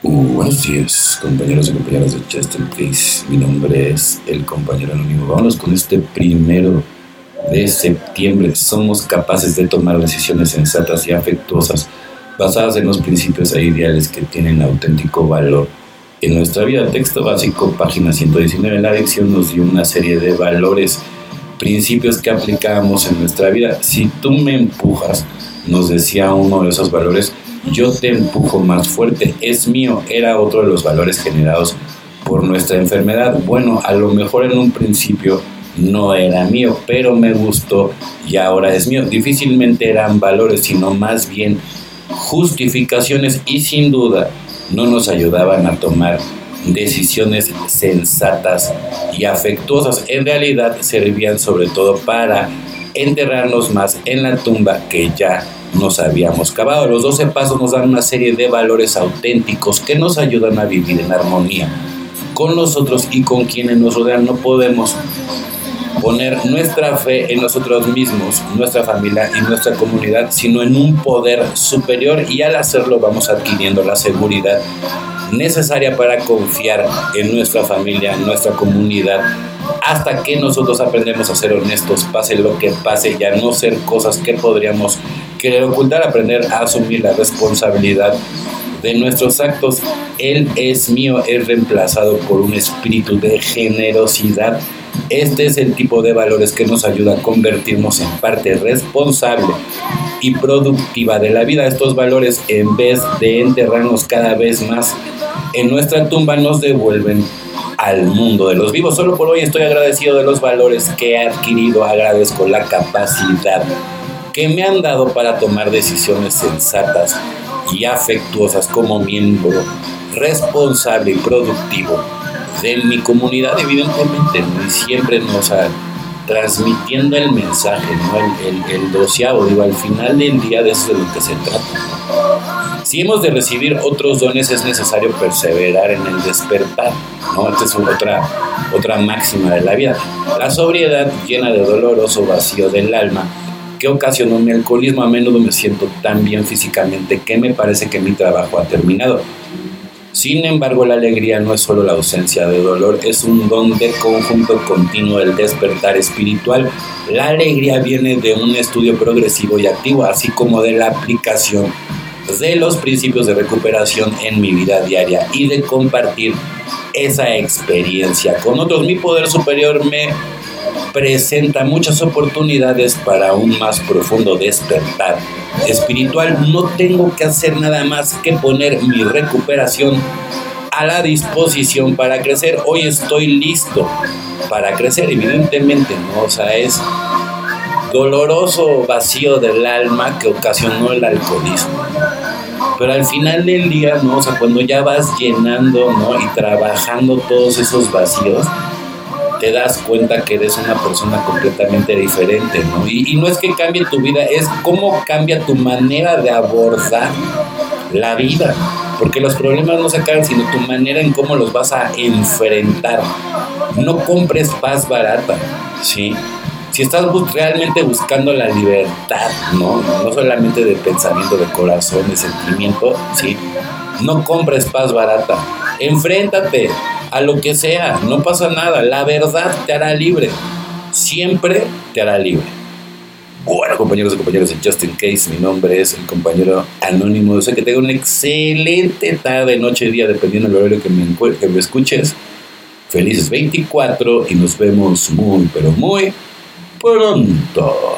Uh, buenos días, compañeros y compañeras de Justin Case. Mi nombre es el compañero anónimo. Vámonos con este primero de septiembre. Somos capaces de tomar decisiones sensatas y afectuosas basadas en los principios e ideales que tienen auténtico valor en nuestra vida. Texto básico, página 119. La lección nos dio una serie de valores principios que aplicamos en nuestra vida. Si tú me empujas, nos decía uno de esos valores, yo te empujo más fuerte, es mío, era otro de los valores generados por nuestra enfermedad. Bueno, a lo mejor en un principio no era mío, pero me gustó y ahora es mío. Difícilmente eran valores, sino más bien justificaciones y sin duda no nos ayudaban a tomar decisiones sensatas y afectuosas. En realidad servían sobre todo para enterrarnos más en la tumba que ya nos habíamos cavado. Los 12 pasos nos dan una serie de valores auténticos que nos ayudan a vivir en armonía con nosotros y con quienes nos rodean. No podemos poner nuestra fe en nosotros mismos, nuestra familia y nuestra comunidad, sino en un poder superior y al hacerlo vamos adquiriendo la seguridad necesaria para confiar en nuestra familia, en nuestra comunidad, hasta que nosotros aprendemos a ser honestos, pase lo que pase, y a no ser cosas que podríamos querer ocultar, aprender a asumir la responsabilidad de nuestros actos. Él es mío, es reemplazado por un espíritu de generosidad. Este es el tipo de valores que nos ayuda a convertirnos en parte responsable y productiva de la vida. Estos valores, en vez de enterrarnos cada vez más en nuestra tumba, nos devuelven al mundo de los vivos. Solo por hoy estoy agradecido de los valores que he adquirido, agradezco la capacidad que me han dado para tomar decisiones sensatas y afectuosas como miembro responsable y productivo de mi comunidad, evidentemente, siempre nos ha transmitiendo el mensaje, ¿no? el, el, doceavo, digo, al final del día de eso es de lo que se trata. Si hemos de recibir otros dones, es necesario perseverar en el despertar, ¿no? Esta es otra, otra máxima de la vida. La sobriedad llena de doloroso vacío del alma que ocasionó mi alcoholismo, a menudo me siento tan bien físicamente que me parece que mi trabajo ha terminado. Sin embargo, la alegría no es solo la ausencia de dolor, es un don de conjunto continuo del despertar espiritual. La alegría viene de un estudio progresivo y activo, así como de la aplicación de los principios de recuperación en mi vida diaria y de compartir esa experiencia con otros. Mi poder superior me presenta muchas oportunidades para un más profundo despertar espiritual. No tengo que hacer nada más que poner mi recuperación a la disposición para crecer. Hoy estoy listo para crecer, evidentemente, ¿no? O sea, es doloroso vacío del alma que ocasionó el alcoholismo. Pero al final del día, ¿no? O sea, cuando ya vas llenando, ¿no? Y trabajando todos esos vacíos, te das cuenta que eres una persona completamente diferente, ¿no? Y, no es que cambie tu vida, es cómo cambia tu manera de abordar la vida. Porque los problemas no se acaban, sino tu manera en cómo los vas a enfrentar. No compres paz barata, ¿sí? Si estás realmente buscando la libertad, ¿no? No solamente de pensamiento, de corazón, de sentimiento, ¿sí? No compres paz barata. Enfréntate, a lo que sea, no pasa nada, la verdad te hará libre, siempre te hará libre. Bueno, compañeros y compañeras de Justin Case, mi nombre es el compañero anónimo. Yo sé que tengo una excelente tarde, noche, día, dependiendo del horario que me, que me escuches. Felices 24 y nos vemos muy, pero muy pronto.